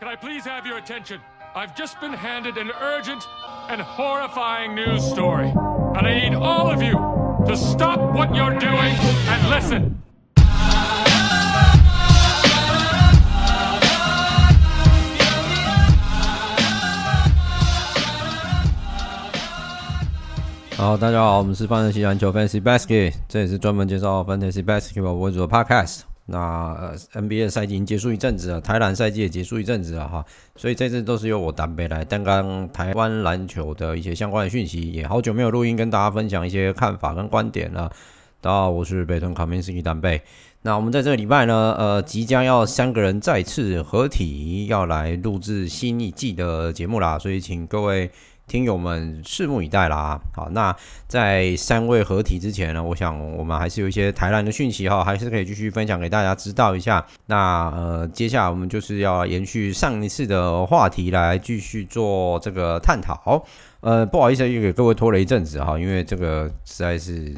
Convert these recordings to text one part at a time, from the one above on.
can I please have your attention? I've just been handed an urgent and horrifying news story, and I need all of you to stop what you're doing and listen. 好，大家好，我们是范特西篮球 Fantasy Basket，这也是专门介绍 Fantasy Basketball 为主的 Podcast。 那，NBA 赛季已经结束一阵子了，台篮赛季也结束一阵子了哈，所以这次都是由我单杯来担纲台湾篮球的一些相关的讯息，也好久没有录音跟大家分享一些看法跟观点了。大家好，我是北屯卡明斯基单杯。那我们在这个礼拜呢，呃，即将要三个人再次合体，要来录制新一季的节目啦，所以请各位。听友们拭目以待啦！好，那在三位合体之前呢，我想我们还是有一些台南的讯息哈，还是可以继续分享给大家知道一下。那呃，接下来我们就是要延续上一次的话题来继续做这个探讨。呃，不好意思，又给各位拖了一阵子哈，因为这个实在是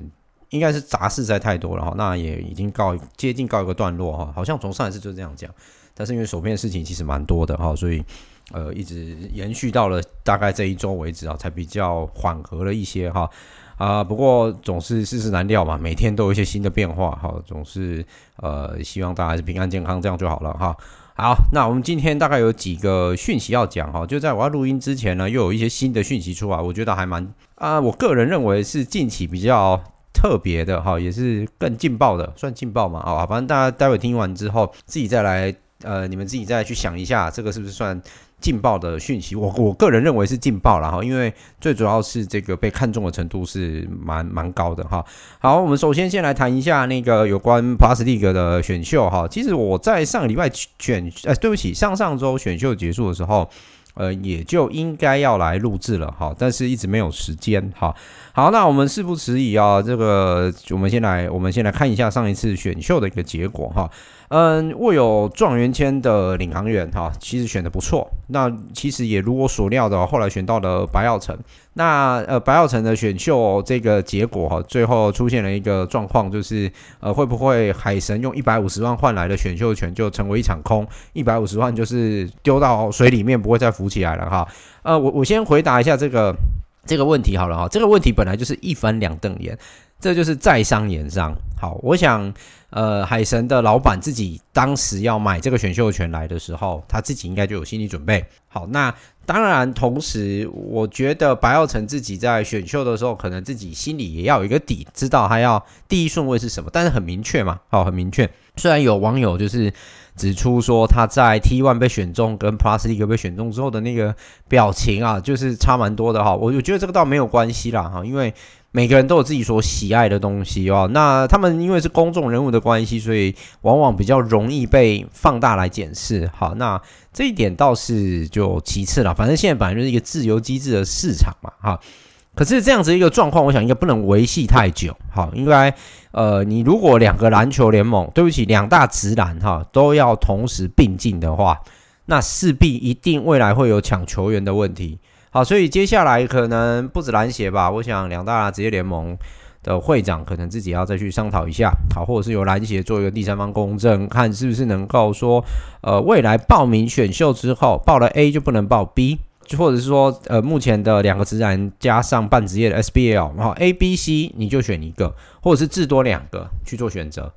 应该是杂事在太多了哈。那也已经告接近告一个段落哈，好像从上一次就这样讲，但是因为手边的事情其实蛮多的哈，所以。呃，一直延续到了大概这一周为止啊，才比较缓和了一些哈啊。不过总是世事难料嘛，每天都有一些新的变化哈。总是呃，希望大家还是平安健康，这样就好了哈。好，那我们今天大概有几个讯息要讲哈。就在我要录音之前呢，又有一些新的讯息出来，我觉得还蛮啊，我个人认为是近期比较特别的哈，也是更劲爆的，算劲爆嘛啊。反正大家待会听完之后，自己再来呃，你们自己再去想一下，这个是不是算。劲爆的讯息，我我个人认为是劲爆了哈，因为最主要是这个被看中的程度是蛮蛮高的哈。好，我们首先先来谈一下那个有关 Plus League 的选秀哈。其实我在上个礼拜选，呃，对不起，上上周选秀结束的时候，呃，也就应该要来录制了哈，但是一直没有时间哈。好那我们事不迟疑啊，这个我们先来，我们先来看一下上一次选秀的一个结果哈。嗯，握有状元签的领航员哈，其实选的不错。那其实也如我所料的，后来选到了白耀成。那呃，白耀成的选秀这个结果哈，最后出现了一个状况，就是呃，会不会海神用一百五十万换来的选秀权就成为一场空？一百五十万就是丢到水里面，不会再浮起来了哈。呃，我我先回答一下这个这个问题好了哈。这个问题本来就是一翻两瞪眼，这就是在商言商。好，我想。呃，海神的老板自己当时要买这个选秀权来的时候，他自己应该就有心理准备。好，那当然，同时我觉得白耀成自己在选秀的时候，可能自己心里也要有一个底，知道他要第一顺位是什么。但是很明确嘛，好，很明确。虽然有网友就是指出说他在 T1 被选中跟 Plus League 被选中之后的那个表情啊，就是差蛮多的哈。我我觉得这个倒没有关系啦哈，因为。每个人都有自己所喜爱的东西哦，那他们因为是公众人物的关系，所以往往比较容易被放大来检视。好，那这一点倒是就其次了，反正现在本来就是一个自由机制的市场嘛，哈。可是这样子一个状况，我想应该不能维系太久。好，应该呃，你如果两个篮球联盟，对不起，两大职篮哈都要同时并进的话，那势必一定未来会有抢球员的问题。好，所以接下来可能不止篮协吧，我想两大职业联盟的会长可能自己要再去商讨一下，好，或者是由篮协做一个第三方公证，看是不是能够说，呃，未来报名选秀之后报了 A 就不能报 B，就或者是说，呃，目前的两个职篮加上半职业的 SBL，然后 A、B、C 你就选一个，或者是至多两个去做选择。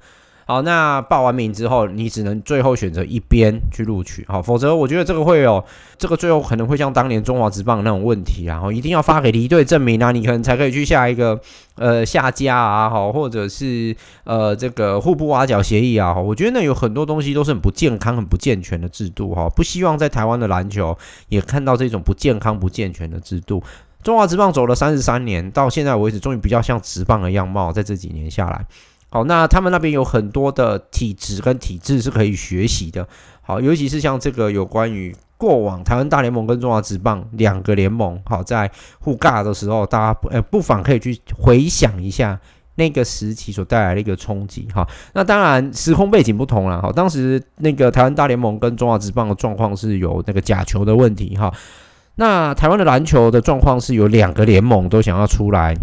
好，那报完名之后，你只能最后选择一边去录取，好，否则我觉得这个会有这个最后可能会像当年中华职棒那种问题啊，然后一定要发给离队证明啊，你可能才可以去下一个呃下家啊，好，或者是呃这个互不挖角协议啊，我觉得那有很多东西都是很不健康、很不健全的制度哈，不希望在台湾的篮球也看到这种不健康、不健全的制度。中华职棒走了三十三年，到现在为止，终于比较像职棒的样貌，在这几年下来。好，那他们那边有很多的体质跟体制是可以学习的。好，尤其是像这个有关于过往台湾大联盟跟中华职棒两个联盟好在互尬的时候，大家不呃不妨可以去回想一下那个时期所带来的一个冲击哈。那当然时空背景不同了哈，当时那个台湾大联盟跟中华职棒的状况是有那个假球的问题哈。那台湾的篮球的状况是有两个联盟都想要出来，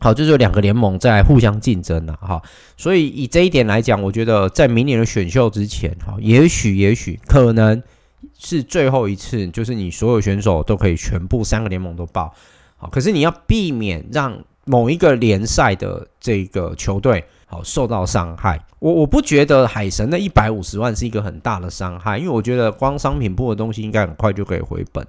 好，就是两个联盟在互相竞争了哈。所以以这一点来讲，我觉得在明年的选秀之前，哈，也许也许可能是最后一次，就是你所有选手都可以全部三个联盟都报，好，可是你要避免让某一个联赛的这个球队好受到伤害。我我不觉得海神的一百五十万是一个很大的伤害，因为我觉得光商品部的东西应该很快就可以回本。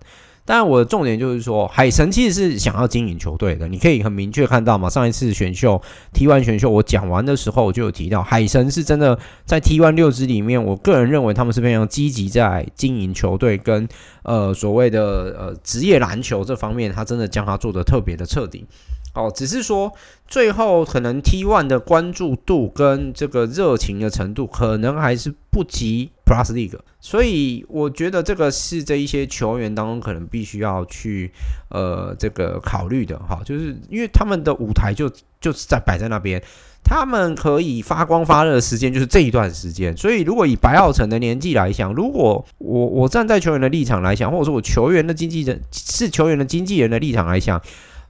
但我的重点就是说，海神其实是想要经营球队的。你可以很明确看到嘛，上一次选秀 T1 选秀我讲完的时候，我就有提到，海神是真的在 T1 六支里面，我个人认为他们是非常积极在经营球队跟呃所谓的呃职业篮球这方面，他真的将它做的特别的彻底。哦，只是说最后可能 T one 的关注度跟这个热情的程度，可能还是不及 Plus League，所以我觉得这个是这一些球员当中可能必须要去呃这个考虑的哈，就是因为他们的舞台就就是在摆在那边，他们可以发光发热的时间就是这一段时间，所以如果以白浩成的年纪来讲，如果我我站在球员的立场来讲，或者说我球员的经纪人是球员的经纪人的立场来讲。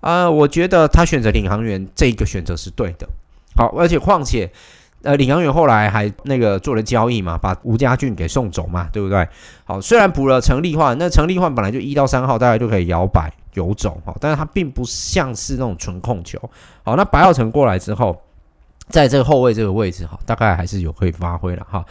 啊、我觉得他选择领航员这个选择是对的。好，而且况且，呃，领航员后来还那个做了交易嘛，把吴家俊给送走嘛，对不对？好，虽然补了陈立焕，那陈立焕本来就一到三号大概就可以摇摆游走，哈，但是他并不像是那种纯控球。好，那白耀成过来之后，在这个后卫这个位置，哈，大概还是有可以发挥了，哈。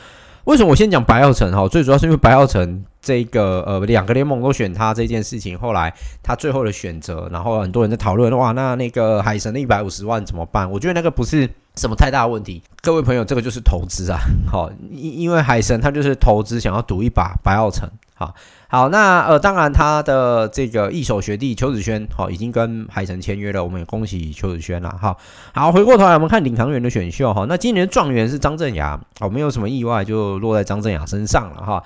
为什么我先讲白耀城？哈，最主要是因为白耀城。这个呃，两个联盟都选他这件事情，后来他最后的选择，然后很多人在讨论，哇，那那个海神的一百五十万怎么办？我觉得那个不是什么太大的问题。各位朋友，这个就是投资啊，好，因因为海神他就是投资，想要赌一把白耀城，好，好，那呃，当然他的这个一手学弟邱子轩，好，已经跟海神签约了，我们也恭喜邱子轩了，好，好，回过头来我们看领航员的选秀，哈，那今年的状元是张镇衙，好，没有什么意外，就落在张镇衙身上了，哈。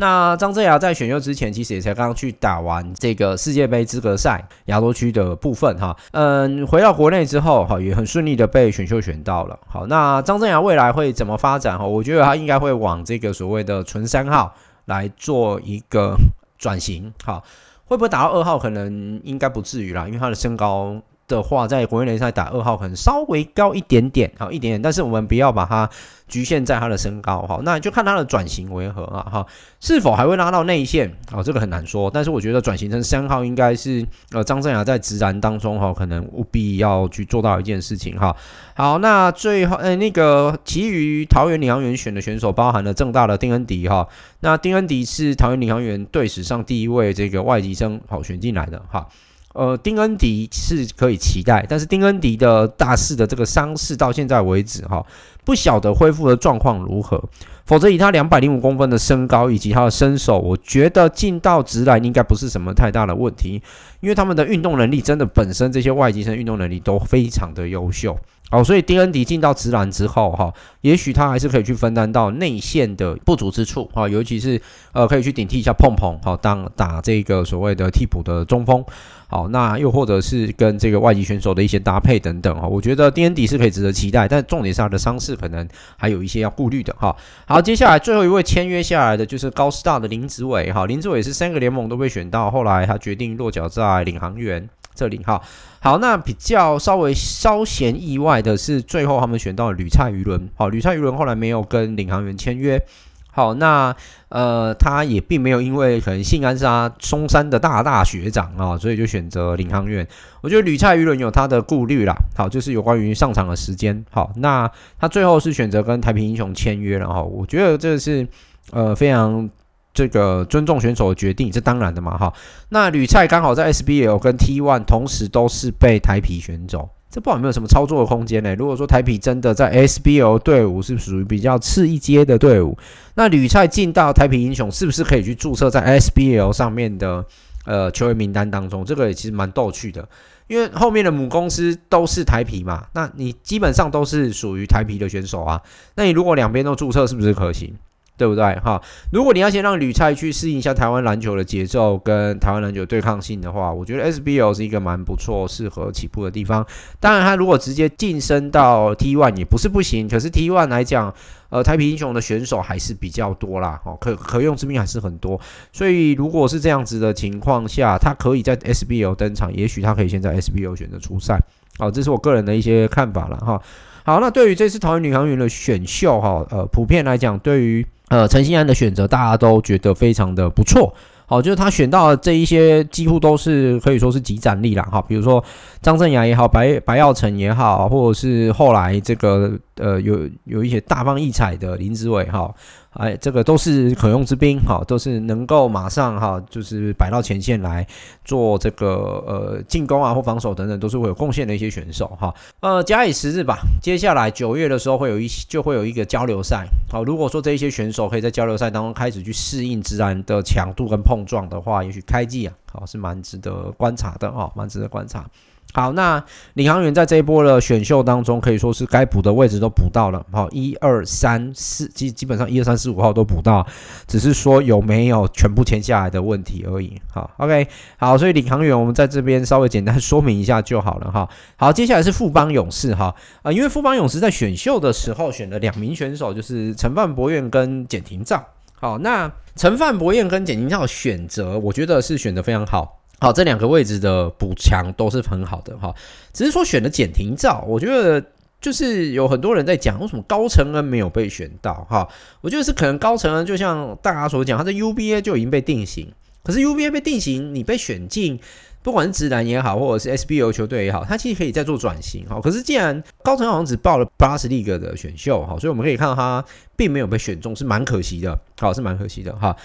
那张镇衙在选秀之前，其实也才刚刚去打完这个世界杯资格赛亚洲区的部分哈，嗯，回到国内之后哈，也很顺利的被选秀选到了。好，那张镇衙未来会怎么发展哈？我觉得他应该会往这个所谓的纯三号来做一个转型。好，会不会打到二号？可能应该不至于啦，因为他的身高。的话，在国内联赛打二号可能稍微高一点点，好一点点，但是我们不要把它局限在他的身高，好，那就看他的转型为何啊，哈，是否还会拉到内线，哦，这个很难说，但是我觉得转型成三号应该是呃张镇雅在直男当中哈，可能务必要去做到一件事情哈，好，那最后呃那个其余桃园领航员选的选手包含了正大的丁恩迪哈，那丁恩迪是桃园领航员队史上第一位这个外籍生好选进来的哈。呃，丁恩迪是可以期待，但是丁恩迪的大四的这个伤势到现在为止哈，不晓得恢复的状况如何。否则以他两百零五公分的身高以及他的身手，我觉得进到直篮应该不是什么太大的问题，因为他们的运动能力真的本身这些外籍生运动能力都非常的优秀。好，所以丁恩迪进到直篮之后哈，也许他还是可以去分担到内线的不足之处哈，尤其是呃可以去顶替一下碰碰好，当打这个所谓的替补的中锋。好，那又或者是跟这个外籍选手的一些搭配等等哈，我觉得丁恩迪是可以值得期待，但重点是他的伤势可能还有一些要顾虑的哈。好，接下来最后一位签约下来的就是高师大的林子伟哈，林子伟是三个联盟都被选到，后来他决定落脚在领航员这里哈。好，那比较稍微稍嫌意外的是，最后他们选到了吕蔡瑜伦，好，吕蔡瑜伦后来没有跟领航员签约。好，那呃，他也并没有因为可能信安是他松山的大大学长啊，所以就选择领航员。我觉得吕蔡瑜伦有他的顾虑啦。好，就是有关于上场的时间。好，那他最后是选择跟台平英雄签约了哈。我觉得这是呃非常这个尊重选手的决定，这当然的嘛哈。那吕蔡刚好在 SBL 跟 T1 同时都是被台皮选走。这不好，没有什么操作的空间呢？如果说台皮真的在 SBL 队伍是属于比较次一阶的队伍，那吕蔡进到台皮英雄是不是可以去注册在 SBL 上面的呃球员名单当中？这个也其实蛮逗趣的，因为后面的母公司都是台皮嘛，那你基本上都是属于台皮的选手啊。那你如果两边都注册，是不是可行？对不对？哈，如果你要先让吕菜去适应一下台湾篮球的节奏跟台湾篮球对抗性的话，我觉得 SBL 是一个蛮不错、适合起步的地方。当然，他如果直接晋升到 T1 也不是不行，可是 T1 来讲，呃，台啤英雄的选手还是比较多啦，哦，可可用之兵还是很多。所以，如果是这样子的情况下，他可以在 SBL 登场，也许他可以先在 SBL 选择出赛。好，这是我个人的一些看法了哈。好，那对于这次桃园女航员的选秀哈，呃，普遍来讲，对于呃，陈信安的选择大家都觉得非常的不错，好，就是他选到的这一些几乎都是可以说是集战力了哈，比如说张振亚也好，白白耀成也好，或者是后来这个呃有有一些大放异彩的林志伟哈。哎，这个都是可用之兵，哈，都是能够马上哈，就是摆到前线来做这个呃进攻啊或防守等等，都是会有贡献的一些选手，哈。呃，假以时日吧，接下来九月的时候会有一就会有一个交流赛，好，如果说这一些选手可以在交流赛当中开始去适应自然的强度跟碰撞的话，也许开季啊，好是蛮值得观察的，哈，蛮值得观察。好，那领航员在这一波的选秀当中，可以说是该补的位置都补到了。好，一二三四，基基本上一二三四五号都补到，只是说有没有全部签下来的问题而已。好，OK，好，所以领航员我们在这边稍微简单说明一下就好了哈。好，接下来是富邦勇士哈，呃，因为富邦勇士在选秀的时候选了两名选手，就是陈范博彦跟简廷照。好，那陈范博彦跟简廷照选择，我觉得是选的非常好。好，这两个位置的补强都是很好的哈，只是说选的简廷照，我觉得就是有很多人在讲为什么高成恩没有被选到哈，我觉得是可能高成恩就像大家所讲，他在 UBA 就已经被定型，可是 UBA 被定型，你被选进，不管是职篮也好，或者是 SBO 球队也好，他其实可以再做转型哈。可是既然高成恩好像只报了 Plus League 的选秀哈，所以我们可以看到他并没有被选中，是蛮可惜的，好，是蛮可惜的哈。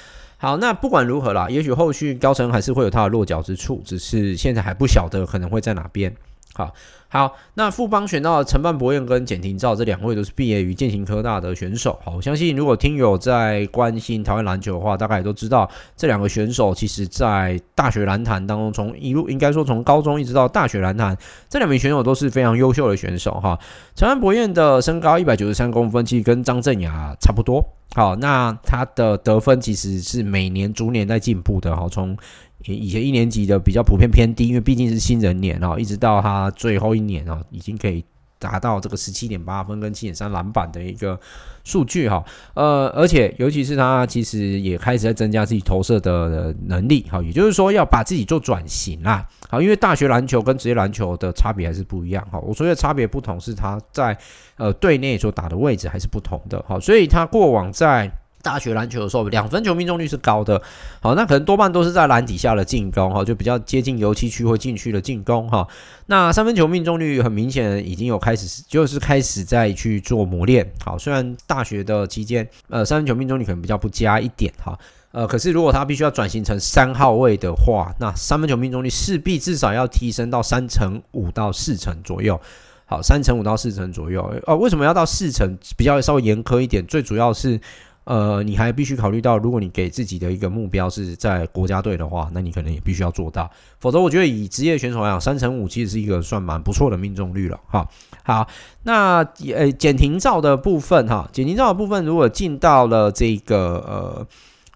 好，那不管如何啦，也许后续高层还是会有它的落脚之处，只是现在还不晓得可能会在哪边。好好，那富邦选到陈范柏彦跟简廷照这两位都是毕业于健行科大的选手。好，我相信如果听友在关心台湾篮球的话，大概也都知道这两个选手其实在大学篮坛当中，从一路应该说从高中一直到大学篮坛，这两名选手都是非常优秀的选手哈。陈范柏彦的身高一百九十三公分，其实跟张镇雅差不多。好，那他的得分其实是每年逐年在进步的。好，从以前一年级的比较普遍偏低，因为毕竟是新人年啊，一直到他最后一年啊，已经可以达到这个十七点八分跟七点三篮板的一个数据哈。呃，而且尤其是他其实也开始在增加自己投射的能力。哈，也就是说要把自己做转型啦。好，因为大学篮球跟职业篮球的差别还是不一样。哈，我说的差别不同是他在呃队内所打的位置还是不同的。哈，所以他过往在大学篮球的时候，两分球命中率是高的，好，那可能多半都是在篮底下的进攻，哈，就比较接近油漆区或禁区的进攻，哈。那三分球命中率很明显已经有开始，就是开始在去做磨练，好，虽然大学的期间，呃，三分球命中率可能比较不佳一点，哈，呃，可是如果他必须要转型成三号位的话，那三分球命中率势必至少要提升到三成五到四成左右，好，三成五到四成左右，哦，为什么要到四成？比较稍微严苛一点，最主要是。呃，你还必须考虑到，如果你给自己的一个目标是在国家队的话，那你可能也必须要做到，否则我觉得以职业选手来讲，三成五其实是一个算蛮不错的命中率了。哈，好，那呃简廷照的部分哈，简廷照的部分如果进到了这个呃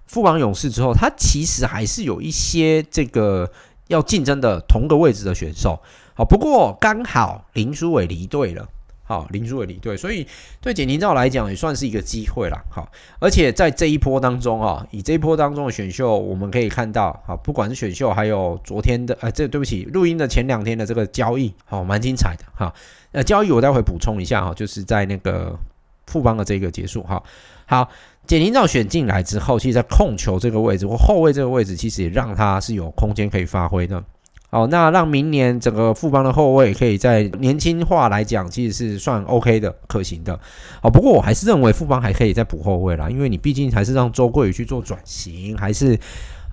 富邦勇士之后，他其实还是有一些这个要竞争的同个位置的选手。好，不过刚好林书伟离队了。好，林书纬离队，所以对简廷照来讲也算是一个机会啦。好，而且在这一波当中啊，以这一波当中的选秀，我们可以看到，好，不管是选秀，还有昨天的，呃，这对不起，录音的前两天的这个交易，好，蛮精彩的哈。呃，交易我待会补充一下哈，就是在那个富邦的这个结束哈。好，简廷照选进来之后，其实，在控球这个位置或后卫这个位置，其实也让他是有空间可以发挥的。好，那让明年整个富邦的后卫可以在年轻化来讲，其实是算 OK 的、可行的。好，不过我还是认为富邦还可以再补后卫啦，因为你毕竟还是让周桂宇去做转型，还是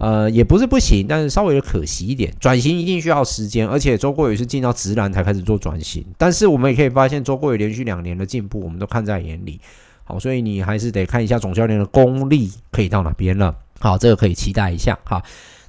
呃也不是不行，但是稍微的可惜一点。转型一定需要时间，而且周桂宇是进到直男才开始做转型，但是我们也可以发现周桂宇连续两年的进步，我们都看在眼里。好，所以你还是得看一下总教练的功力可以到哪边了。好，这个可以期待一下。好。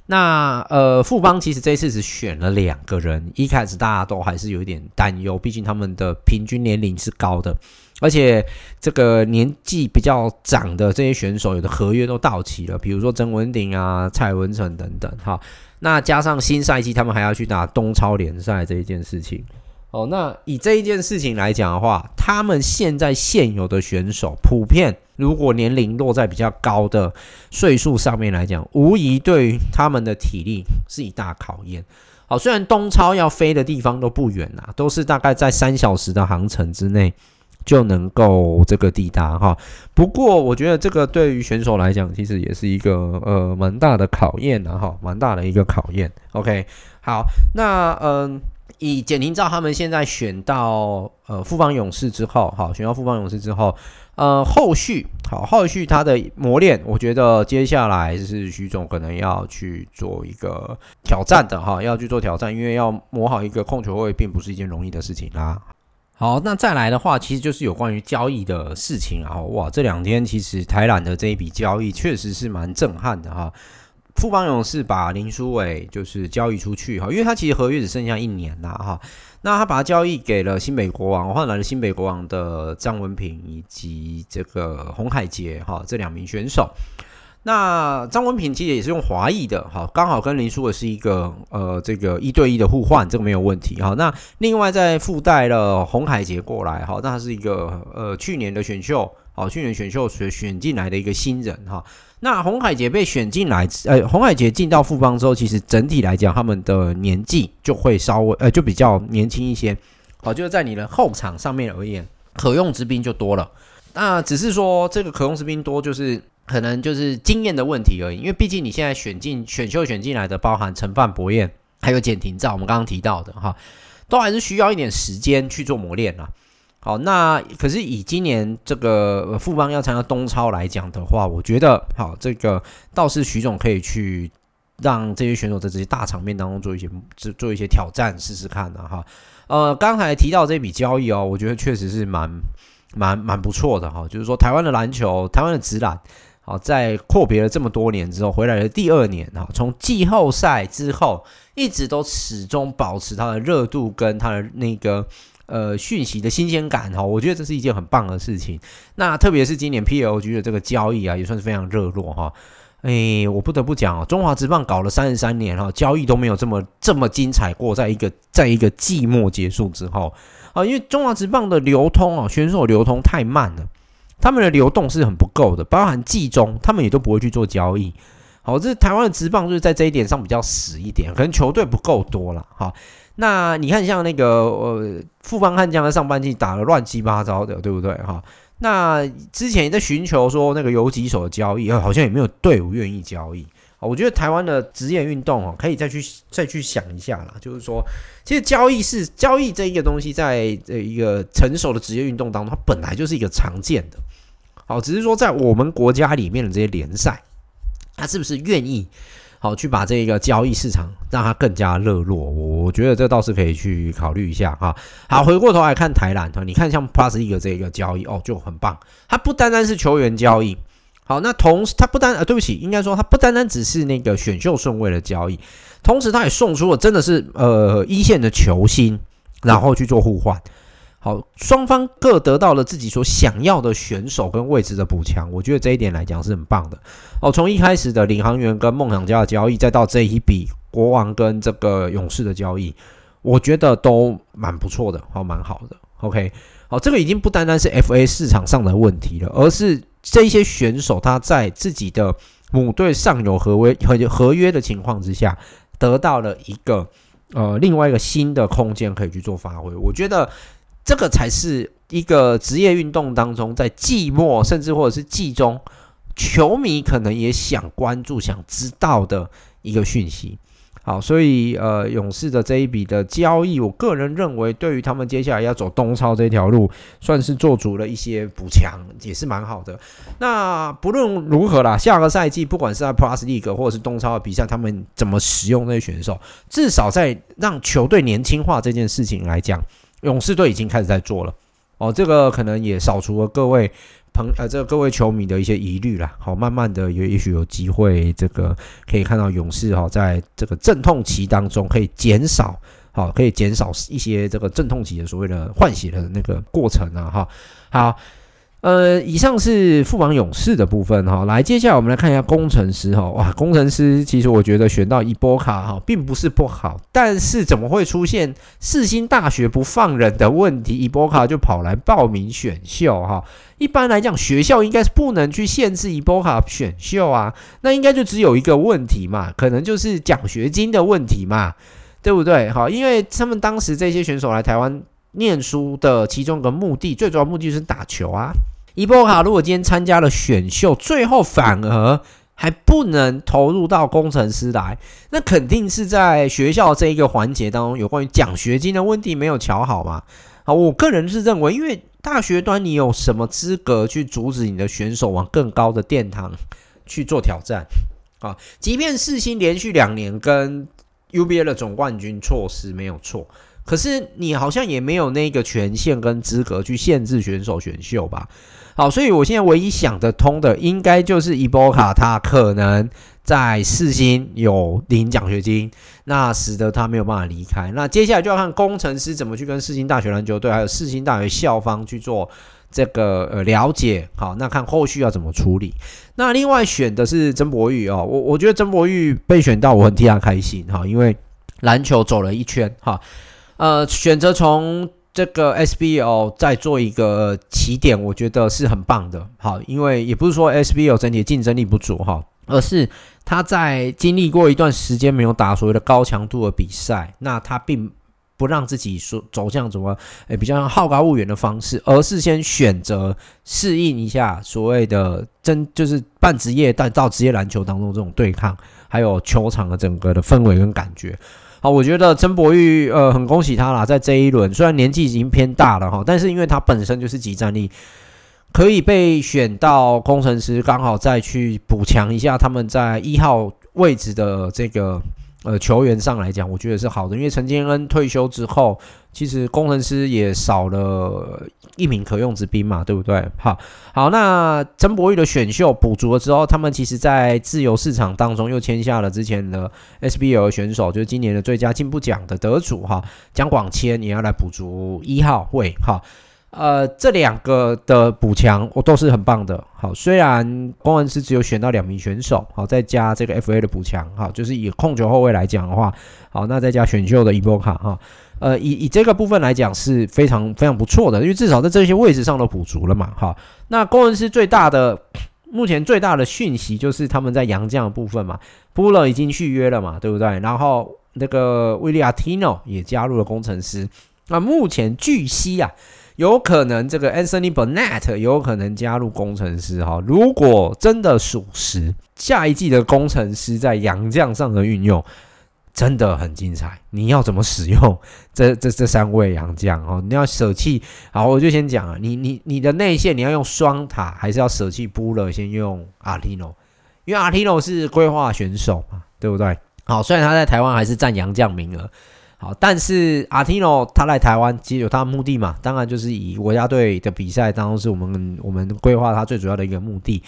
那呃，富邦其实这次只选了两个人，一开始大家都还是有一点担忧，毕竟他们的平均年龄是高的，而且这个年纪比较长的这些选手，有的合约都到期了，比如说曾文鼎啊、蔡文成等等哈。那加上新赛季他们还要去打东超联赛这一件事情，哦，那以这一件事情来讲的话，他们现在现有的选手普遍。如果年龄落在比较高的岁数上面来讲，无疑对于他们的体力是一大考验。好，虽然东超要飞的地方都不远呐，都是大概在三小时的航程之内就能够这个抵达哈。不过我觉得这个对于选手来讲，其实也是一个呃蛮大的考验的哈，蛮大的一个考验。OK，好，那嗯、以简廷照他们现在选到呃富邦勇士之后，好，选到富邦勇士之后。呃，后续好，后续他的磨练，我觉得接下来是徐总可能要去做一个挑战的哈，要去做挑战，因为要磨好一个控球位，并不是一件容易的事情啦。好，那再来的话，其实就是有关于交易的事情啊。哇，这两天其实台篮的这一笔交易确实是蛮震撼的哈。富邦勇士把林书伟就是交易出去哈，因为他其实合约只剩下一年啦哈。那他把他交易给了新北国王，换来了新北国王的张文平以及这个洪海杰哈这两名选手。那张文平其实也是用华裔的哈，刚好跟林书伟是一个呃这个一对一的互换，这个没有问题哈。那另外再附带了洪海杰过来哈，那他是一个呃去年的选秀，好去年选秀选选进来的一个新人哈。那洪海杰被选进来，呃，洪海杰进到富邦之后，其实整体来讲，他们的年纪就会稍微，呃，就比较年轻一些。好，就是在你的后场上面而言，可用之兵就多了。那只是说这个可用之兵多，就是可能就是经验的问题而已。因为毕竟你现在选进选秀选进来的，包含陈范博彦，还有简廷照，我们刚刚提到的哈，都还是需要一点时间去做磨练啊。好，那可是以今年这个富邦要参加东超来讲的话，我觉得好，这个倒是徐总可以去让这些选手在这些大场面当中做一些做做一些挑战试试看的哈。呃，刚才提到这笔交易哦，我觉得确实是蛮蛮蛮不错的哈。就是说，台湾的篮球，台湾的职篮，好，在阔别了这么多年之后，回来的第二年哈，从季后赛之后一直都始终保持它的热度跟它的那个。呃，讯息的新鲜感哈，我觉得这是一件很棒的事情。那特别是今年 PLG 的这个交易啊，也算是非常热络哈。哎，我不得不讲哦，中华职棒搞了三十三年哈，交易都没有这么这么精彩过。在一个在一个季末结束之后啊，因为中华职棒的流通啊，选手流通太慢了，他们的流动是很不够的，包含季中他们也都不会去做交易。好，这台湾的职棒就是在这一点上比较死一点，可能球队不够多了哈。那你看，像那个呃，富邦悍将的上半季打得乱七八糟的，对不对哈？那之前也在寻求说那个游击手的交易，好像也没有队伍愿意交易。我觉得台湾的职业运动哦，可以再去再去想一下啦。就是说，其实交易是交易这一个东西，在这一个成熟的职业运动当中，它本来就是一个常见的。好，只是说在我们国家里面的这些联赛，它是不是愿意？好，去把这个交易市场让它更加热络，我觉得这倒是可以去考虑一下哈。好，回过头来看台篮，你看像 Plus League 这个交易哦，就很棒。它不单单是球员交易，好，那同时它不单呃，对不起，应该说它不单单只是那个选秀顺位的交易，同时它也送出了真的是呃一线的球星，然后去做互换。好，双方各得到了自己所想要的选手跟位置的补强，我觉得这一点来讲是很棒的。哦，从一开始的领航员跟梦想家的交易，再到这一笔国王跟这个勇士的交易，我觉得都蛮不错的，好，蛮好的。OK，好，这个已经不单单是 FA 市场上的问题了，而是这一些选手他在自己的母队上有合约和合约的情况之下，得到了一个呃另外一个新的空间可以去做发挥，我觉得。这个才是一个职业运动当中，在季末甚至或者是季中，球迷可能也想关注、想知道的一个讯息。好，所以呃，勇士的这一笔的交易，我个人认为，对于他们接下来要走东超这条路，算是做足了一些补强，也是蛮好的。那不论如何啦，下个赛季不管是在 Plus League 或者是东超的比赛，他们怎么使用那些选手，至少在让球队年轻化这件事情来讲。勇士队已经开始在做了哦，这个可能也扫除了各位朋呃这个各位球迷的一些疑虑啦。好，慢慢的也也许有机会这个可以看到勇士哈，在这个阵痛期当中可以减少，好，可以减少一些这个阵痛期的所谓的换血的那个过程啊哈。好。呃，以上是富邦勇士的部分哈，来，接下来我们来看一下工程师哈，哇，工程师其实我觉得选到伊波卡哈，并不是不好，但是怎么会出现世新大学不放人的问题？伊波卡就跑来报名选秀哈，一般来讲，学校应该是不能去限制伊波卡选秀啊，那应该就只有一个问题嘛，可能就是奖学金的问题嘛，对不对？好，因为他们当时这些选手来台湾念书的其中一个目的，最主要目的就是打球啊。伊波卡如果今天参加了选秀，最后反而还不能投入到工程师来，那肯定是在学校这一个环节当中有关于奖学金的问题没有瞧好嘛？好，我个人是认为，因为大学端你有什么资格去阻止你的选手往更高的殿堂去做挑战？啊，即便四星连续两年跟 UBA 的总冠军错失没有错，可是你好像也没有那个权限跟资格去限制选手选秀吧？好，所以我现在唯一想得通的，应该就是伊波卡他可能在世新有领奖学金，那使得他没有办法离开。那接下来就要看工程师怎么去跟世新大学篮球队还有世新大学校方去做这个呃了解。好，那看后续要怎么处理。那另外选的是曾博玉哦，我我觉得曾博玉被选到，我很替他开心哈，因为篮球走了一圈哈，呃，选择从。这个 SBL 再做一个起点，我觉得是很棒的。好，因为也不是说 SBL 整体竞争力不足哈，而是他在经历过一段时间没有打所谓的高强度的比赛，那他并不让自己说走向什么诶比较好高骛远的方式，而是先选择适应一下所谓的真就是半职业但到职业篮球当中这种对抗，还有球场的整个的氛围跟感觉。好，我觉得曾博玉，呃，很恭喜他啦，在这一轮虽然年纪已经偏大了哈，但是因为他本身就是集战力，可以被选到工程师，刚好再去补强一下他们在一号位置的这个呃球员上来讲，我觉得是好的，因为陈建恩退休之后，其实工程师也少了一名可用之兵嘛，对不对？好，好，那曾博玉的选秀补足了之后，他们其实在自由市场当中又签下了之前的 SBL 选手，就是今年的最佳进步奖的得主哈，江广谦也要来补足一号位哈。呃，这两个的补强我都是很棒的。好，虽然工程师只有选到两名选手，好，再加这个 FA 的补强，好，就是以控球后卫来讲的话，好，那再加选秀的伊波卡哈。呃，以以这个部分来讲是非常非常不错的，因为至少在这些位置上都补足了嘛，哈。那工程师最大的目前最大的讯息就是他们在洋将的部分嘛，布勒已经续约了嘛，对不对？然后那个威利亚提诺也加入了工程师。那目前据悉啊，有可能这个 Anthony Burnett 有可能加入工程师哈。如果真的属实，下一季的工程师在洋将上的运用。真的很精彩，你要怎么使用这 这这三位洋将哦？你要舍弃，好，我就先讲啊，你你你的内线你要用双塔，还是要舍弃布勒，先用阿提诺，因为阿提诺是规划选手嘛，对不对？好，虽然他在台湾还是占洋将名额，好，但是阿提诺他来台湾其实有他的目的嘛，当然就是以国家队的比赛当中是我们我们规划他最主要的一个目的。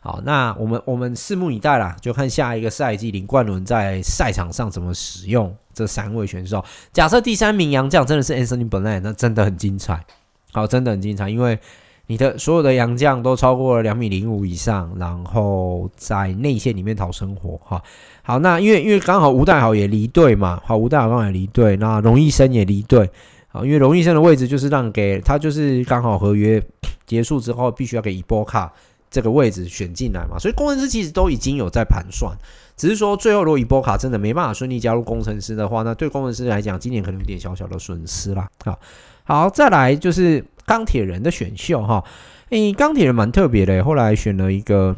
好，那我们我们拭目以待啦，就看下一个赛季林冠伦在赛场上怎么使用这三位选手。假设第三名杨将真的是 Anthony Burnett，那真的很精彩。好，真的很精彩，因为你的所有的洋将都超过了两米零五以上，然后在内线里面讨生活。哈，好，那因为因为刚好吴岱豪也离队嘛，好，吴岱豪刚好也离队，那荣毅生也离队。好，因为荣毅生的位置就是让给他，就是刚好合约结束之后必须要给伊波卡。这个位置选进来嘛，所以工程师其实都已经有在盘算，只是说最后如果伊波卡真的没办法顺利加入工程师的话，那对工程师来讲，今年可能有点小小的损失啦。好，好，再来就是钢铁人的选秀哈，诶，钢铁人蛮特别的，后来选了一个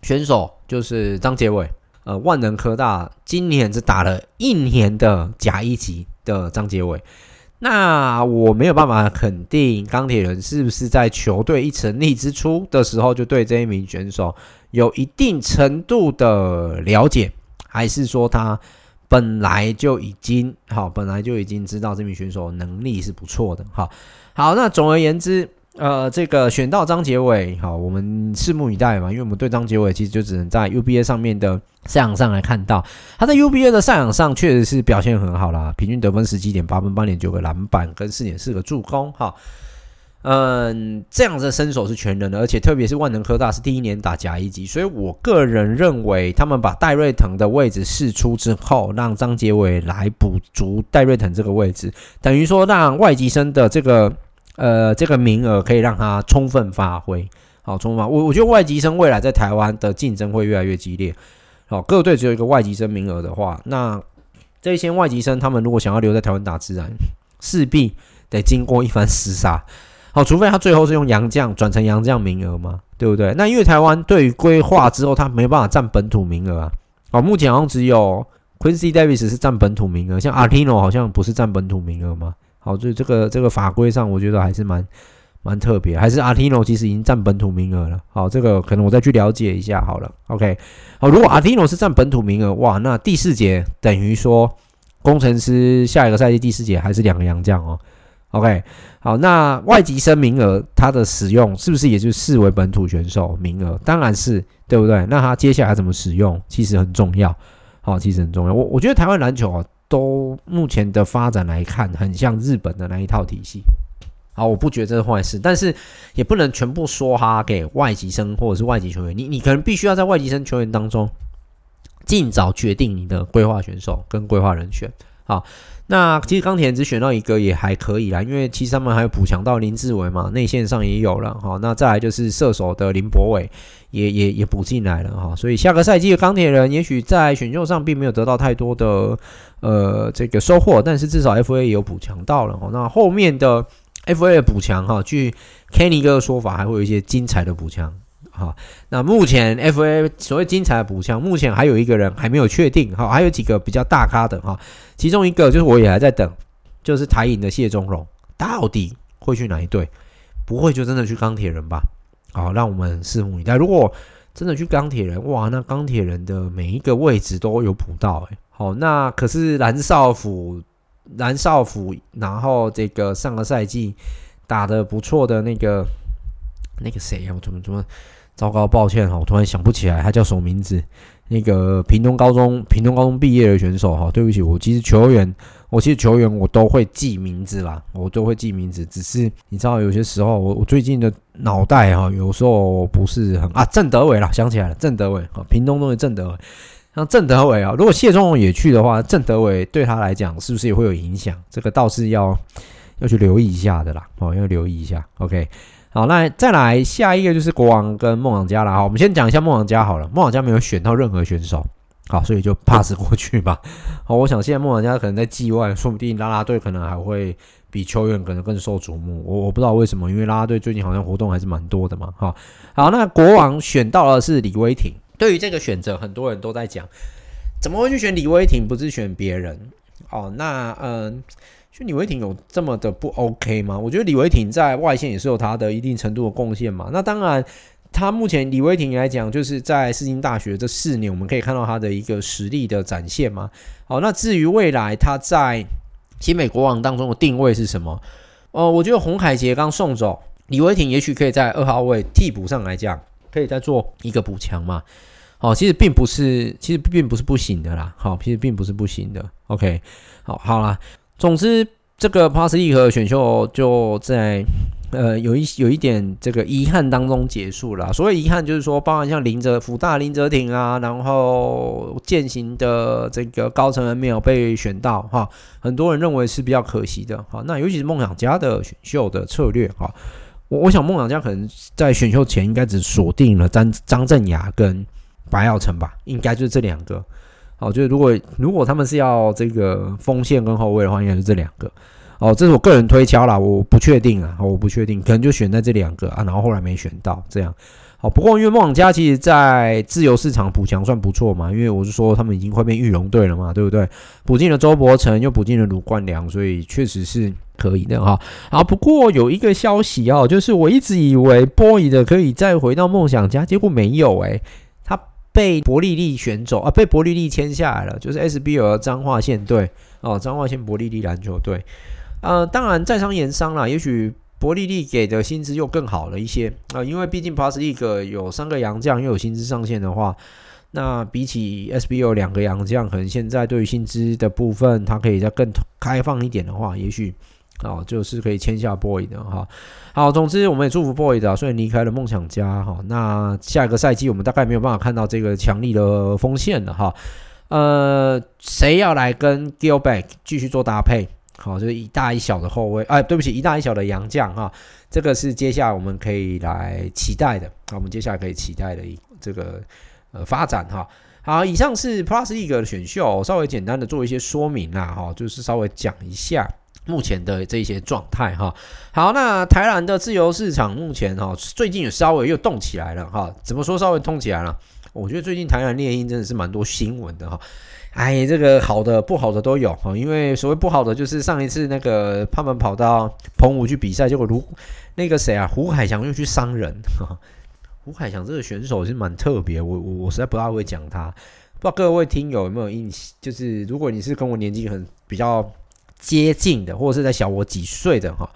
选手，就是张杰伟，呃，万能科大今年只打了一年的甲一级的张杰伟。那我没有办法肯定钢铁人是不是在球队一成立之初的时候就对这一名选手有一定程度的了解，还是说他本来就已经好，本来就已经知道这名选手能力是不错的。好，好，那总而言之，呃，这个选到张杰伟，好，我们拭目以待嘛。因为我们对张杰伟其实就只能在 UBA 上面的赛场上来看到，他在 UBA 的赛场上确实是表现很好啦，平均得分十七点八分，八点九个篮板跟四点四个助攻，哈。嗯，这样子的身手是全能的，而且特别是万能科大是第一年打甲一级，所以我个人认为他们把戴瑞腾的位置释出之后，让张杰伟来补足戴瑞腾这个位置，等于说让外籍生的这个呃这个名额可以让他充分发挥，好，充分发挥。我我觉得外籍生未来在台湾的竞争会越来越激烈，好，各队只有一个外籍生名额的话，那这些外籍生他们如果想要留在台湾打自然，势必得经过一番厮杀。好，除非他最后是用洋将转成洋将名额嘛，对不对？那因为台湾对于规划之后，他没办法占本土名额啊。好，目前好像只有 Quincy Davis 是占本土名额，像 Artino 好像不是占本土名额嘛。好，所以这个这个法规上，我觉得还是蛮蛮特别，还是 Artino 其实已经占本土名额了。好，这个可能我再去了解一下好了。OK，好，如果 Artino 是占本土名额，哇，那第四节等于说工程师下一个赛季第四节还是两个洋将哦。OK，好，那外籍生名额它的使用是不是也就视为本土选手名额？当然是，对不对？那他接下来怎么使用，其实很重要。好，其实很重要。我我觉得台湾篮球啊，都目前的发展来看，很像日本的那一套体系。好，我不觉得这是坏事，但是也不能全部说哈给外籍生或者是外籍球员。你你可能必须要在外籍生球员当中尽早决定你的规划选手跟规划人选。好。那其实钢铁人只选到一个也还可以啦，因为其实他们还有补强到林志伟嘛，内线上也有了哈。那再来就是射手的林博伟也也也补进来了哈，所以下个赛季的钢铁人也许在选秀上并没有得到太多的呃这个收获，但是至少 FA 也有补强到了。那后面的 FA 的补强哈，据 Kenny 哥的说法，还会有一些精彩的补强。好，那目前 FA 所谓精彩的补强，目前还有一个人还没有确定，好，还有几个比较大咖的哈，其中一个就是我也还在等，就是台银的谢宗荣，到底会去哪一队？不会就真的去钢铁人吧？好，让我们拭目以待。如果真的去钢铁人，哇，那钢铁人的每一个位置都有补到，诶，好，那可是蓝少辅，蓝少辅，然后这个上个赛季打得不错的那个那个谁呀？我怎么怎么？糟糕，抱歉哈，我突然想不起来他叫什么名字。那个屏东高中，屏东高中毕业的选手哈，对不起，我其实球员，我其实球员我都会记名字啦，我都会记名字。只是你知道，有些时候我我最近的脑袋哈，有时候不是很啊。郑德伟啦，想起来了，郑德伟啊，屏东中的郑德伟。像郑德伟啊，如果谢宗荣也去的话，郑德伟对他来讲是不是也会有影响？这个倒是要要去留意一下的啦，哦，要留意一下。OK。好，那再来下一个就是国王跟梦想家了。好，我们先讲一下梦想家好了。梦想家没有选到任何选手，好，所以就 pass 过去吧。好，我想现在梦想家可能在季外，说不定拉拉队可能还会比球员可能更受瞩目。我我不知道为什么，因为拉拉队最近好像活动还是蛮多的嘛。哈，好，那国王选到的是李威霆。对于这个选择，很多人都在讲，怎么会去选李威霆，不是选别人？哦，那嗯。就李维廷有这么的不 OK 吗？我觉得李维廷在外线也是有他的一定程度的贡献嘛。那当然，他目前李维廷来讲，就是在世新大学这四年，我们可以看到他的一个实力的展现嘛。好，那至于未来他在新美国王当中的定位是什么？呃，我觉得洪凯杰刚送走李维廷，也许可以在二号位替补上来讲，可以再做一个补强嘛。好，其实并不是，其实并不是不行的啦。好，其实并不是不行的。OK，好，好啦。总之，这个 Plus League 和选秀就在呃有一有一点这个遗憾当中结束了。所谓遗憾，就是说，包含像林哲福大林哲廷啊，然后践行的这个高成恩没有被选到哈，很多人认为是比较可惜的哈。那尤其是梦想家的选秀的策略哈，我我想梦想家可能在选秀前应该只锁定了张张镇雅跟白耀成吧，应该就是这两个。好，就是如果如果他们是要这个锋线跟后卫的话，应该是这两个。哦，这是我个人推敲啦，我不确定啊，我不确定，可能就选在这两个啊，然后后来没选到这样。好，不过因为梦想家其实在自由市场补强算不错嘛，因为我是说他们已经快变裕隆队了嘛，对不对？补进了周伯成，又补进了卢冠良，所以确实是可以的哈。啊，不过有一个消息哦，就是我一直以为波伊的可以再回到梦想家，结果没有诶、被伯利利选走啊，被伯利利签下来了，就是 SBL 彰化县队哦，彰化县伯利利篮球队。呃，当然在商言商啦，也许伯利利给的薪资又更好了一些啊，因为毕竟 Plus League 有三个洋将又有薪资上限的话，那比起 SBL 两个洋将，可能现在对于薪资的部分，它可以再更开放一点的话，也许哦就是可以签下 Boy 的哈。好，总之我们也祝福 Boy 的啊，虽然离开了梦想家哈，那下一个赛季我们大概没有办法看到这个强力的锋线了哈。呃，谁要来跟 Gilback 继续做搭配？好，就是一大一小的后卫，哎，对不起，一大一小的洋将哈，这个是接下来我们可以来期待的，好，我们接下来可以期待的一这个呃发展哈。好，以上是 Plus League 的选秀，稍微简单的做一些说明啦哈，就是稍微讲一下目前的这些状态哈。好，那台南的自由市场目前哈最近也稍微又动起来了哈，怎么说稍微动起来了？我觉得最近台南猎鹰真的是蛮多新闻的哈。哎，这个好的不好的都有哈，因为所谓不好的就是上一次那个他们跑到澎湖去比赛，结果如那个谁啊，胡海翔又去伤人哈。胡海翔这个选手是蛮特别，我我我实在不大会讲他，不知道各位听友有没有印象？就是如果你是跟我年纪很比较接近的，或者是在小我几岁的哈，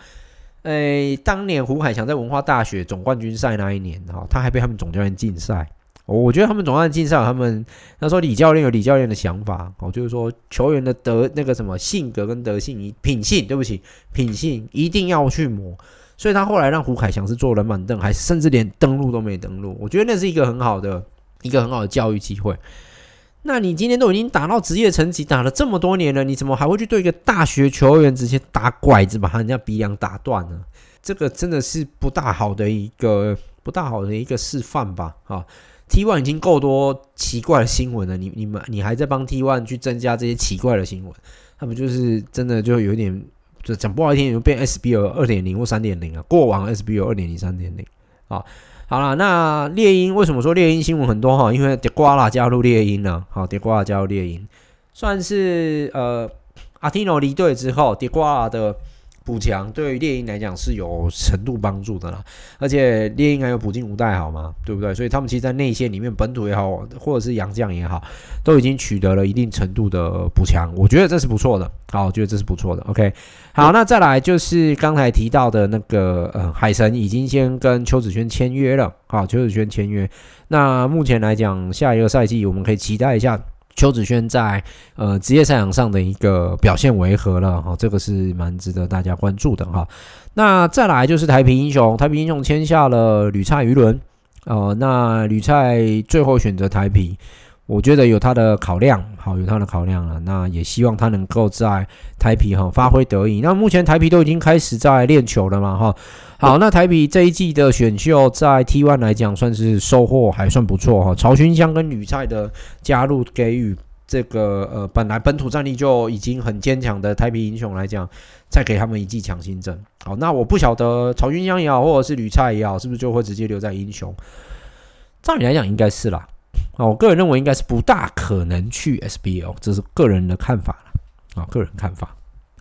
诶，当年胡凯翔在文化大学总冠军赛那一年哈，他还被他们总教练禁赛。我觉得他们总教练禁赛，他们那时候李教练有李教练的想法哦，就是说球员的德那个什么性格跟德性、你品性，对不起，品性一定要去磨。所以他后来让胡凯翔是坐冷板凳，还甚至连登录都没登录。我觉得那是一个很好的一个很好的教育机会。那你今天都已经打到职业层级，打了这么多年了，你怎么还会去对一个大学球员直接打拐子，把人家鼻梁打断呢？这个真的是不大好的一个不大好的一个示范吧？啊。，T one 已经够多奇怪的新闻了，你你们你还在帮 T one 去增加这些奇怪的新闻，他们就是真的就有点就讲不好听，就变 SBL 二点零或三点零啊，过往 SBL 二点零三点零啊。好了，那猎鹰为什么说猎鹰新闻很多哈？因为迪瓜拉加入猎鹰了，好，迪瓜拉加入猎鹰，算是呃阿提诺离队之后，迪瓜拉的。补强对于猎鹰来讲是有程度帮助的啦，而且猎鹰还有浦津吾代好吗，对不对？所以他们其实，在内线里面，本土也好，或者是洋将也好，都已经取得了一定程度的补强，我觉得这是不错的。好，我觉得这是不错的。OK，好，那再来就是刚才提到的那个呃，海神已经先跟邱子轩签约了。好，邱子轩签约，那目前来讲，下一个赛季我们可以期待一下。邱子轩在呃职业赛场上的一个表现为何了哈？这个是蛮值得大家关注的哈。那再来就是台啤英雄，台啤英雄签下了吕菜鱼伦哦。那吕菜最后选择台啤，我觉得有他的考量，好，有他的考量了。那也希望他能够在台啤哈发挥得宜。那目前台啤都已经开始在练球了嘛哈。好，那台啤这一季的选秀在 T1 来讲算是收获还算不错哈。曹勋香跟吕菜的加入，给予这个呃本来本土战力就已经很坚强的台啤英雄来讲，再给他们一剂强心针。好，那我不晓得曹勋香也好，或者是吕菜也好，是不是就会直接留在英雄？照理来讲应该是啦。啊，我个人认为应该是不大可能去 SBL，这是个人的看法了。啊，个人看法。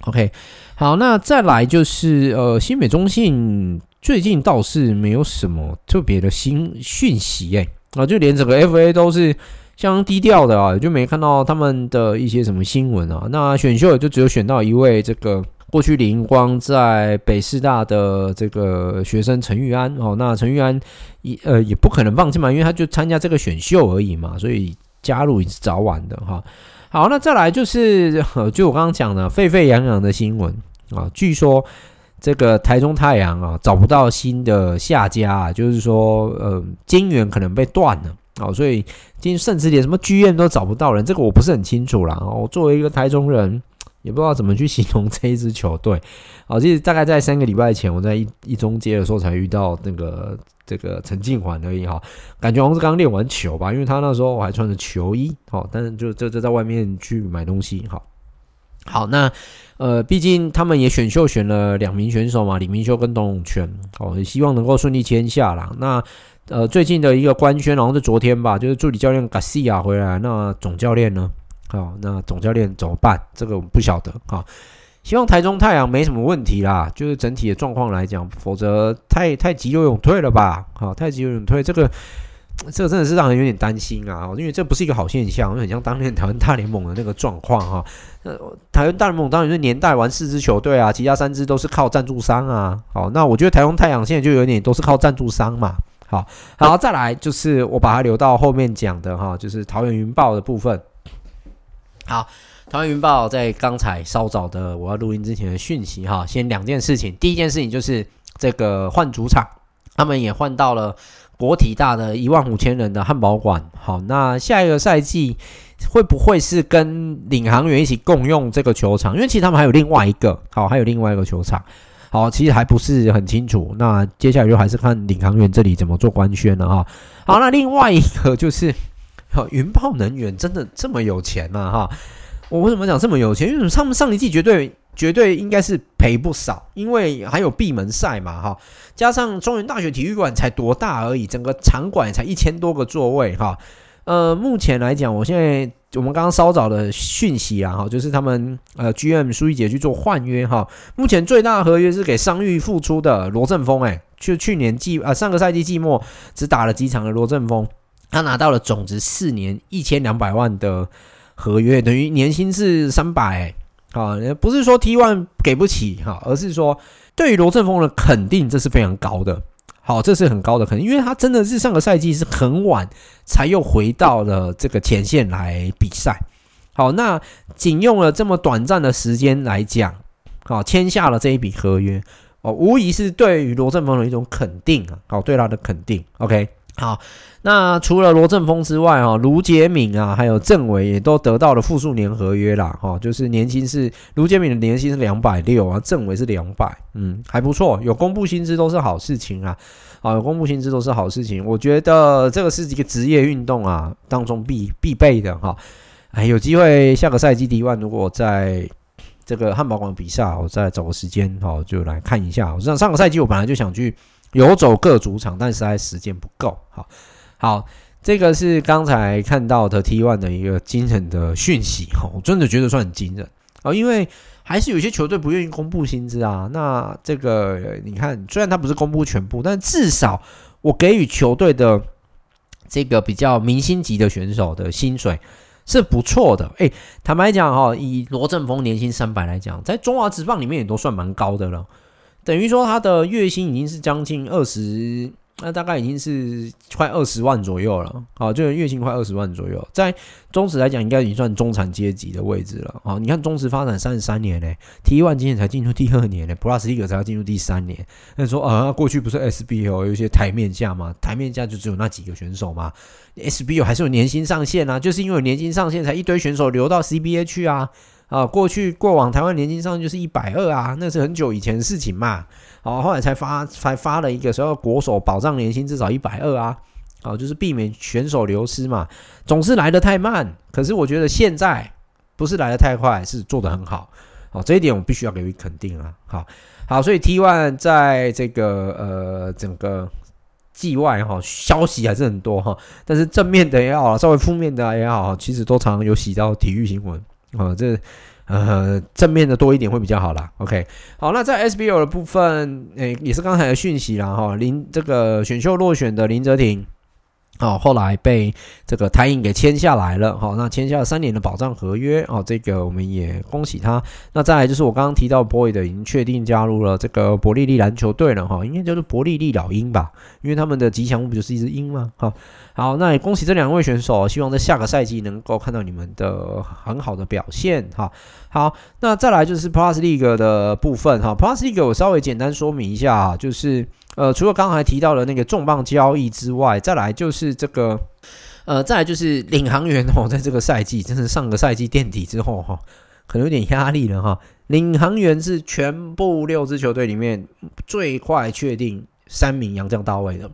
OK，好，那再来就是呃，新美中信最近倒是没有什么特别的新讯息哎，啊，就连整个 FA 都是相当低调的啊，就没看到他们的一些什么新闻啊。那选秀也就只有选到一位这个过去领光在北师大的这个学生陈玉安哦，那陈玉安也呃也不可能放弃嘛，因为他就参加这个选秀而已嘛，所以加入也是早晚的哈。好，那再来就是，就我刚刚讲的沸沸扬扬的新闻啊，据说这个台中太阳啊找不到新的下家啊，就是说，呃，金源可能被断了啊，所以今甚至连什么剧院都找不到人，这个我不是很清楚啦。我作为一个台中人，也不知道怎么去形容 这一支球队。啊，其实大概在三个礼拜前，我在一一中街的时候才遇到那个。这个陈静环而已哈，感觉好像是刚练完球吧，因为他那时候我还穿着球衣，好，但是就就就在外面去买东西，好，好，那呃，毕竟他们也选秀选了两名选手嘛，李明修跟董永泉，哦，也希望能够顺利签下啦。那呃，最近的一个官宣，好像是昨天吧，就是助理教练嘎西亚回来，那总教练呢？好，那总教练怎么办？这个我们不晓得，哈。希望台中太阳没什么问题啦，就是整体的状况来讲，否则太太急流勇退了吧？好，太急流勇退，这个这个真的是让人有点担心啊，因为这不是一个好现象，就很像当年 台湾大联盟的那个状况哈。呃，台湾大联盟当然是年代玩四支球队啊，其他三支都是靠赞助商啊。好，那我觉得台湾太阳现在就有点都是靠赞助商嘛。好，好，再来就是我把它留到后面讲的哈，就是桃园云豹的部分。好，桃园云豹在刚才稍早的我要录音之前的讯息哈，先两件事情，第一件事情就是这个换主场，他们也换到了。国体大的一万五千人的汉堡馆，好，那下一个赛季会不会是跟领航员一起共用这个球场？因为其实他们还有另外一个，好，还有另外一个球场，好，其实还不是很清楚。那接下来就还是看领航员这里怎么做官宣了哈。好，那另外一个就是，哈云豹能源真的这么有钱吗？哈，我为什么讲这么有钱？因为他们上一季绝对。绝对应该是赔不少，因为还有闭门赛嘛，哈，加上中原大学体育馆才多大而已，整个场馆才一千多个座位，哈，呃，目前来讲，我现在我们刚刚稍早的讯息啊，哈，就是他们呃 GM 苏一杰去做换约，哈，目前最大的合约是给伤愈复出的罗振峰，哎，就去年季啊上个赛季季末只打了几场的罗振峰，他拿到了总值四年一千两百万的合约，等于年薪是三百。啊，不是说 T One 给不起哈，而是说对于罗振峰的肯定，这是非常高的。好，这是很高的肯定，因为他真的是上个赛季是很晚才又回到了这个前线来比赛。好，那仅用了这么短暂的时间来讲，好，签下了这一笔合约，哦，无疑是对于罗振峰的一种肯定啊，好，对他的肯定。OK。好，那除了罗振峰之外，哈，卢杰敏啊，还有郑伟也都得到了复数年合约啦，哈，就是年薪是卢杰敏的年薪是两百六啊，郑伟是两百，嗯，还不错，有公布薪资都是好事情啊，啊，有公布薪资都是好事情，我觉得这个是一个职业运动啊当中必必备的哈，哎，有机会下个赛季 D1 如果在这个汉堡馆比赛，我再找个时间哈，就来看一下，我上上个赛季我本来就想去。游走各主场，但实在时间不够。好，好，这个是刚才看到的 T1 的一个惊人的讯息。哈，我真的觉得算很惊人啊，因为还是有些球队不愿意公布薪资啊。那这个你看，虽然他不是公布全部，但至少我给予球队的这个比较明星级的选手的薪水是不错的。诶，坦白讲哈，以罗振峰年薪三百来讲，在中华职棒里面也都算蛮高的了。等于说他的月薪已经是将近二十，那大概已经是快二十万左右了。好，就是月薪快二十万左右，在中职来讲，应该已经算中产阶级的位置了。好，你看中职发展三十三年呢，T One 今年才进入第二年呢，Plus 一个才要进入第三年。那说啊，过去不是 SBL 有一些台面价吗？台面价就只有那几个选手嘛？SBL 还是有年薪上限啊，就是因为有年薪上限，才一堆选手流到 CBA 去啊。啊，过去过往台湾年薪上就是一百二啊，那是很久以前的事情嘛。好，后来才发才发了一个，说要国手保障年薪至少一百二啊。好，就是避免选手流失嘛。总是来得太慢，可是我觉得现在不是来得太快，是做得很好。好，这一点我必须要给予肯定啊。好，好，所以 T one 在这个呃整个季外哈消息还是很多哈，但是正面的也好，稍微负面的也好，其实都常常有洗到体育新闻。哦，这呃正面的多一点会比较好啦。OK，好，那在 SBL 的部分，诶、也是刚才的讯息啦哈。林这个选秀落选的林哲廷。好，后来被这个台银给签下来了。好，那签下了三年的保障合约。哦，这个我们也恭喜他。那再来就是我刚刚提到 boy 的已经确定加入了这个伯利利篮球队了。哈，应该叫做伯利利老鹰吧，因为他们的吉祥物不就是一只鹰吗？好，好，那也恭喜这两位选手，希望在下个赛季能够看到你们的很好的表现。哈，好，那再来就是 Plus League 的部分。哈，Plus League 我稍微简单说明一下，就是。呃，除了刚才提到的那个重磅交易之外，再来就是这个，呃，再来就是领航员哦，在这个赛季，真是上个赛季垫底之后哈，可能有点压力了哈。领航员是全部六支球队里面最快确定三名洋将到位的。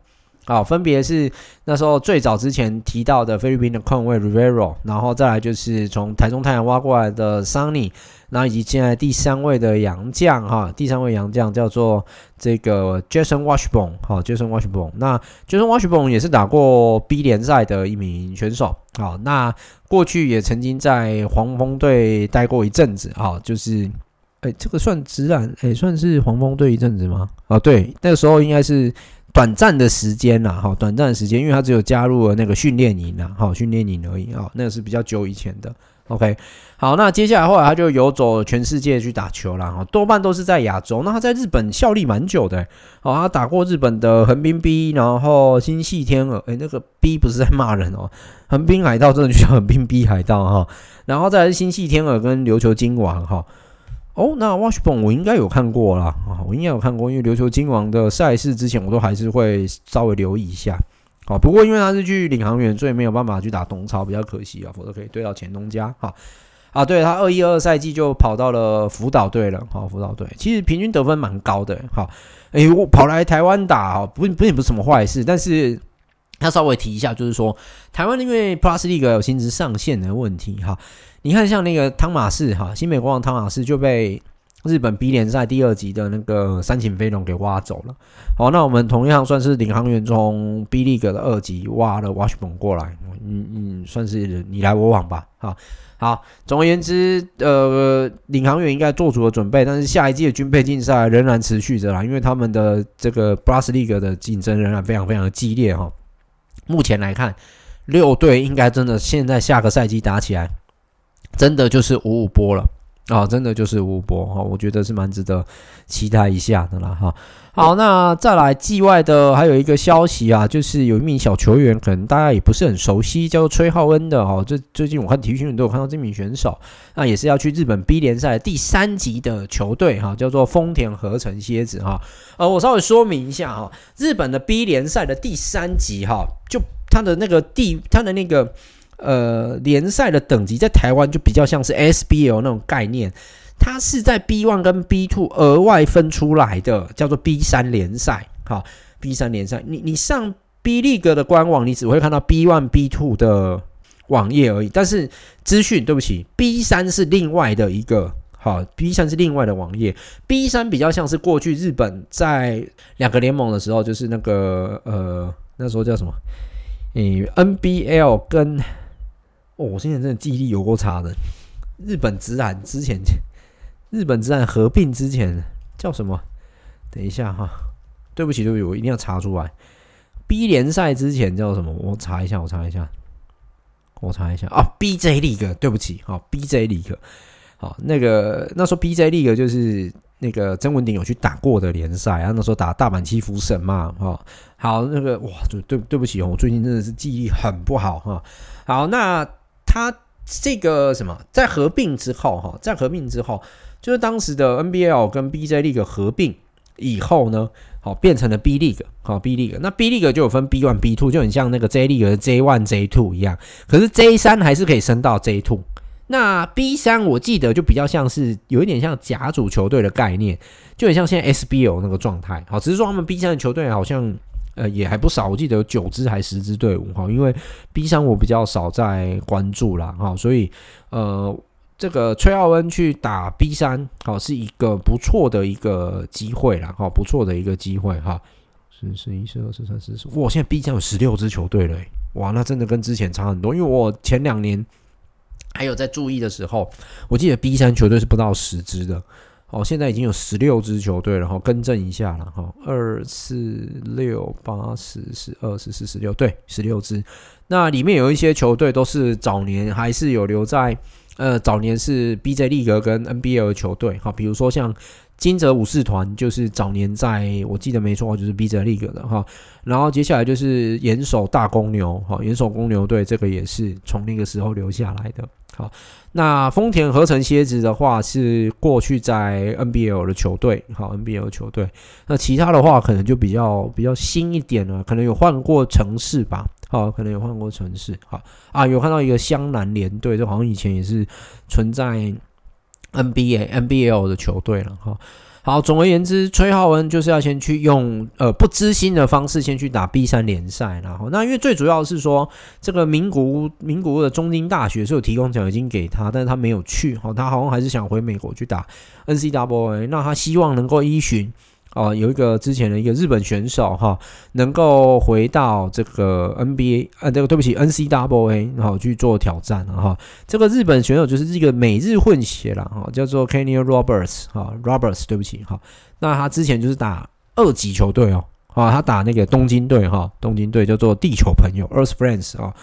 好，分别是那时候最早之前提到的菲律宾的控卫 Rivero，然后再来就是从台中太阳挖过来的 Sunny，然后以及现在第三位的洋将哈，第三位洋将叫做这个 Jason Washburn，好，Jason Washburn，那 Jason Washburn 也是打过 B 联赛的一名选手，好，那过去也曾经在黄蜂队待过一阵子，好，就是，哎，这个算直男，哎，算是黄蜂队一阵子吗？啊，对，那个时候应该是。短暂的时间啦，哈，短暂的时间，因为他只有加入了那个训练营啦，哈，训练营而已啊，那个是比较久以前的。OK，好，那接下来后来他就游走全世界去打球了，哈，多半都是在亚洲。那他在日本效力蛮久的，哦，他打过日本的横滨 B，然后星系天鹅，诶，那个 B 不是在骂人哦，横滨海盗真的就叫横滨 B 海盗哈，然后再来是星系天鹅跟琉球金王哈。哦，那 Washburn 我应该有看过啦，啊，我应该有看过，因为琉球金王的赛事之前我都还是会稍微留意一下，好，不过因为他是去领航员，所以没有办法去打东超，比较可惜啊，否则可以对到前东家，哈，啊，对他二一二赛季就跑到了福岛队了，好，福岛队。其实平均得分蛮高的，哈，诶，我跑来台湾打，不不也不是什么坏事，但是他稍微提一下，就是说台湾因为 Plus League 有薪资上限的问题，哈。你看，像那个汤马士哈，新美国王汤马士就被日本 B 联赛第二级的那个三井飞龙给挖走了。好，那我们同样算是领航员从 B League 的二级挖了 Washburn 过来，嗯嗯，算是你来我往吧。好，好，总而言之，呃，领航员应该做足了准备，但是下一季的军备竞赛仍然持续着啦，因为他们的这个 Plus League 的竞争仍然非常非常的激烈哈。目前来看，六队应该真的现在下个赛季打起来。真的就是五五波了啊、哦！真的就是五五波哈，我觉得是蛮值得期待一下的啦哈。好，那再来季外的还有一个消息啊，就是有一名小球员，可能大家也不是很熟悉，叫做崔浩恩的哈。这最近我看体育新闻都有看到这名选手，那也是要去日本 B 联赛第三级的球队哈，叫做丰田合成蝎子哈。呃，我稍微说明一下哈，日本的 B 联赛的第三级哈，就它的那个地，它的那个。呃，联赛的等级在台湾就比较像是 SBL 那种概念，它是在 B one 跟 B two 额外分出来的，叫做 B 三联赛。好，B 三联赛，你你上 B League 的官网，你只会看到 B one、B two 的网页而已。但是资讯，对不起，B 三是另外的一个，好，B 三是另外的网页。B 三比较像是过去日本在两个联盟的时候，就是那个呃，那时候叫什么？嗯，NBL 跟哦，我现在真的记忆力有够差的。日本职篮之前，日本职篮合并之前叫什么？等一下哈，对不起，对不起，我一定要查出来。B 联赛之前叫什么？我查一下，我查一下，我查一下啊。BJ League，对不起，好，BJ League，好，那个那时候 BJ League 就是那个曾文鼎有去打过的联赛啊。那时候打大阪七福神嘛，哈，好，那个哇，对对对不起哦，我最近真的是记忆很不好哈。好，那。他这个什么，在合并之后，哈，在合并之后，就是当时的 NBL 跟 BJ League 合并以后呢，好，变成了 B League，好，B League。那 B League 就有分 B One、B Two，就很像那个 J League 的 J One、J Two 一样。可是 J 三还是可以升到 J Two。那 B 三我记得就比较像是有一点像甲组球队的概念，就很像现在 SBL 那个状态。好，只是说他们 B 三的球队好像。呃，也还不少，我记得有九支还十支队伍哈，因为 B 三我比较少在关注啦哈，所以呃，这个崔奥恩去打 B 三，好是一个不错的一个机会啦哈，不错的一个机会哈，十、十一、十二、十三、十四，哇，现在 B 三有十六支球队了，哇，那真的跟之前差很多，因为我前两年还有在注意的时候，我记得 B 三球队是不到十支的。哦，现在已经有十六支球队了哈，更正一下了哈，二四六八十十二十四十六，对，十六支。那里面有一些球队都是早年还是有留在，呃，早年是 B J 立格跟 NBL 的球队哈，比如说像金泽武士团，就是早年在我记得没错，就是 B J 立格的哈。然后接下来就是严守大公牛哈，严守公牛队这个也是从那个时候留下来的。好，那丰田合成蝎子的话是过去在 NBL 的球队，好 NBL 球队。那其他的话可能就比较比较新一点了，可能有换过城市吧，好，可能有换过城市。好啊，有看到一个湘南联队，这好像以前也是存在 NBA NBL 的球队了，哈。好，好总而言之，崔浩文就是要先去用呃不知心的方式先去打 B 三联赛，然后那因为最主要是说这个名古屋名古屋的中京大学是有提供奖学金给他，但是他没有去，好，他好像还是想回美国去打 NCWA 那他希望能够依循。啊，有一个之前的一个日本选手哈，能够回到这个 NBA，呃，这个对不起，NCAA，然后去做挑战了哈。这个日本选手就是这个美日混血了哈，叫做 Kenny Roberts 哈，Roberts，对不起哈。那他之前就是打二级球队哦，啊，他打那个东京队哈，东京队叫做地球朋友 Earth Friends 啊，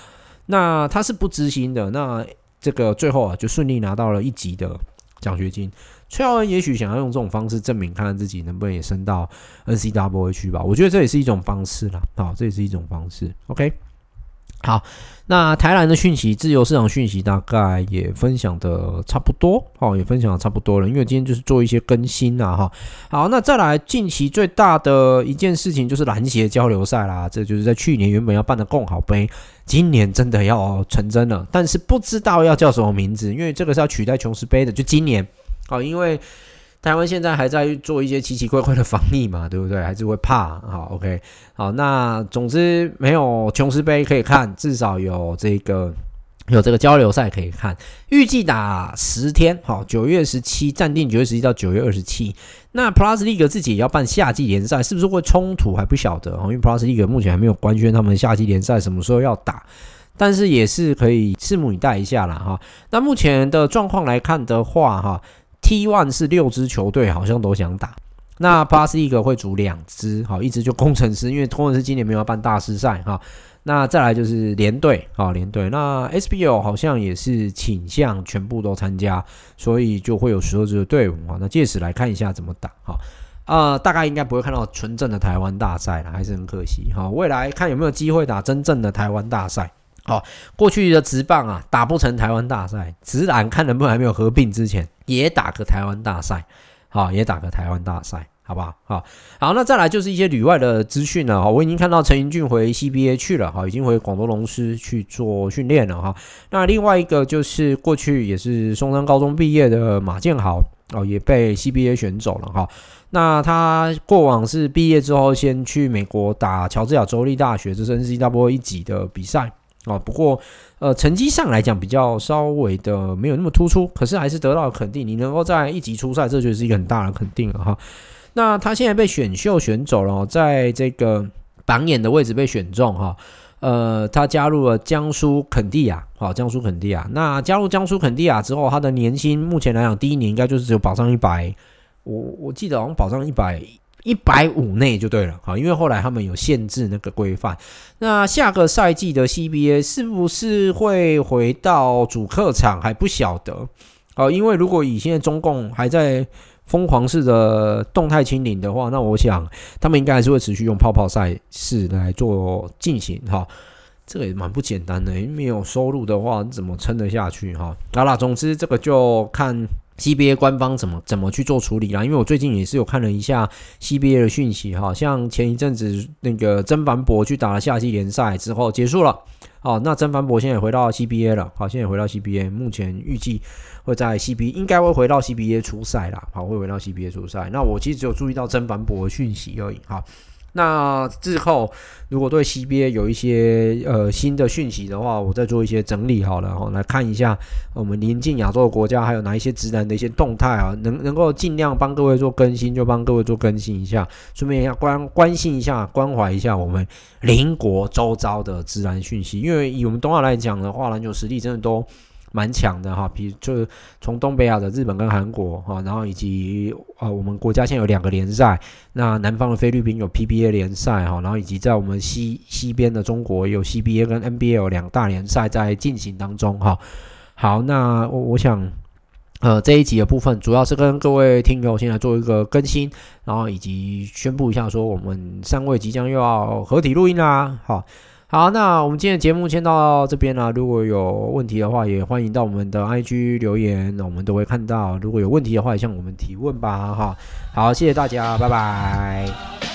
那他是不支薪的，那这个最后啊就顺利拿到了一级的奖学金。崔耀恩也许想要用这种方式证明，看看自己能不能也升到 NCAA 去吧，我觉得这也是一种方式啦，好，这也是一种方式，OK。好，那台南的讯息，自由市场讯息大概也分享的差不多，哦，也分享的差不多了。因为今天就是做一些更新啊，哈。好，那再来，近期最大的一件事情就是篮协交流赛啦，这就是在去年原本要办的共好杯，今年真的要成真了，但是不知道要叫什么名字，因为这个是要取代琼斯杯的，就今年，哦，因为。台湾现在还在做一些奇奇怪怪的防疫嘛，对不对？还是会怕。好，OK，好，那总之没有琼斯杯可以看，至少有这个有这个交流赛可以看。预计打十天，好，九月十七暂定九月十七到九月二十七。那 Plus League 自己也要办夏季联赛，是不是会冲突还不晓得哦，因为 Plus League 目前还没有官宣他们夏季联赛什么时候要打，但是也是可以拭目以待一下啦。哈。那目前的状况来看的话，哈。T one 是六支球队，好像都想打。那 Plus League 会组两支，好，一支就工程师，因为工程师今年没有办大师赛哈。那再来就是联队，好，联队。那 SBL 好像也是倾向全部都参加，所以就会有十二支的队伍啊。那届时来看一下怎么打哈。啊，大概应该不会看到纯正的台湾大赛了，还是很可惜哈。未来看有没有机会打真正的台湾大赛。好，过去的直棒啊，打不成台湾大赛，直男看能不能还没有合并之前，也打个台湾大赛，好，也打个台湾大赛，好不好？好，好，那再来就是一些旅外的资讯了哈，我已经看到陈盈骏回 CBA 去了哈，已经回广州龙狮去做训练了哈。那另外一个就是过去也是松山高中毕业的马建豪哦，也被 CBA 选走了哈。那他过往是毕业之后先去美国打乔治亚州立大学，这是 NCAA 一级的比赛。啊，不过，呃，成绩上来讲比较稍微的没有那么突出，可是还是得到了肯定。你能够在一级出赛，这就是一个很大的肯定了哈。那他现在被选秀选走了，在这个榜眼的位置被选中哈。呃，他加入了江苏肯蒂亚，好，江苏肯蒂亚。那加入江苏肯蒂亚之后，他的年薪目前来讲，第一年应该就是只有保障一百，我我记得好像保障一百。一百五内就对了，好，因为后来他们有限制那个规范。那下个赛季的 CBA 是不是会回到主客场还不晓得，好，因为如果以现在中共还在疯狂式的动态清零的话，那我想他们应该还是会持续用泡泡赛事来做进行，哈，这个也蛮不简单的，因为没有收入的话怎么撑得下去，哈，好啦，总之这个就看。CBA 官方怎么怎么去做处理啦？因为我最近也是有看了一下 CBA 的讯息哈，像前一阵子那个曾凡博去打了夏季联赛之后结束了，好，那曾凡博现在也回到 CBA 了，好，现在也回到 CBA，目前预计会在 CBA 应该会回到 CBA 出赛啦，好，会回到 CBA 出赛。那我其实只有注意到曾凡博的讯息而已，哈。那之后，如果对 CBA 有一些呃新的讯息的话，我再做一些整理好了哈，来看一下我们邻近亚洲的国家还有哪一些直男的一些动态啊，能能够尽量帮各位做更新，就帮各位做更新一下，顺便要关关心一下、关怀一下我们邻国周遭的职篮讯息，因为以我们东亚来讲的话，篮球实力真的都。蛮强的哈，比如就是从东北亚的日本跟韩国哈，然后以及啊我们国家现在有两个联赛，那南方的菲律宾有 PBA 联赛哈，然后以及在我们西西边的中国有 CBA 跟 NBA 有两大联赛在进行当中哈。好，那我我想呃这一集的部分主要是跟各位听友现在做一个更新，然后以及宣布一下说我们三位即将又要合体录音啦，好。好，那我们今天的节目先到这边了。如果有问题的话，也欢迎到我们的 IG 留言，那我们都会看到。如果有问题的话，也向我们提问吧。哈，好，谢谢大家，拜拜。